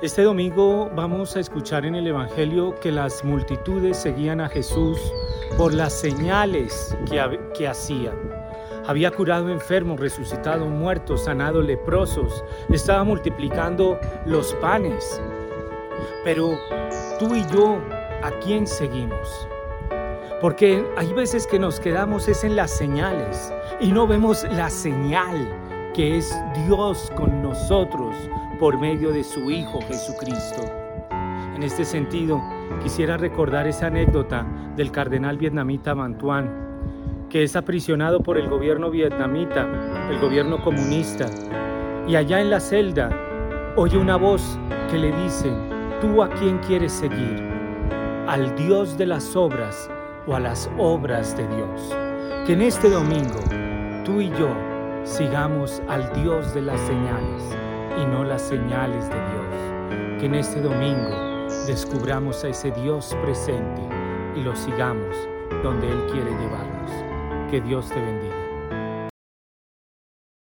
Este domingo vamos a escuchar en el Evangelio que las multitudes seguían a Jesús por las señales que, hacía. Había curado enfermos, resucitado muertos, sanado leprosos, estaba multiplicando los panes. Pero tú y yo, ¿a quién seguimos? Porque hay veces que nos quedamos es en las señales y no vemos la señal que es Dios con nosotros por medio de su Hijo Jesucristo. En este sentido, quisiera recordar esa anécdota del cardenal vietnamita Mantuan, que es aprisionado por el gobierno vietnamita, el gobierno comunista, y allá en la celda oye una voz que le dice, ¿tú a quién quieres seguir? ¿Al Dios de las obras o a las obras de Dios? Que en este domingo tú y yo sigamos al Dios de las señales y no las señales de Dios. Que en este domingo descubramos a ese Dios presente y lo sigamos donde Él quiere llevarnos. Que Dios te bendiga.